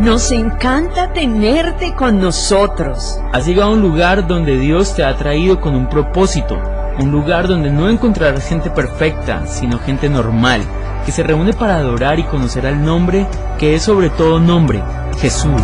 Nos encanta tenerte con nosotros. Has llegado a un lugar donde Dios te ha traído con un propósito, un lugar donde no encontrarás gente perfecta, sino gente normal, que se reúne para adorar y conocer al nombre que es sobre todo nombre, Jesús.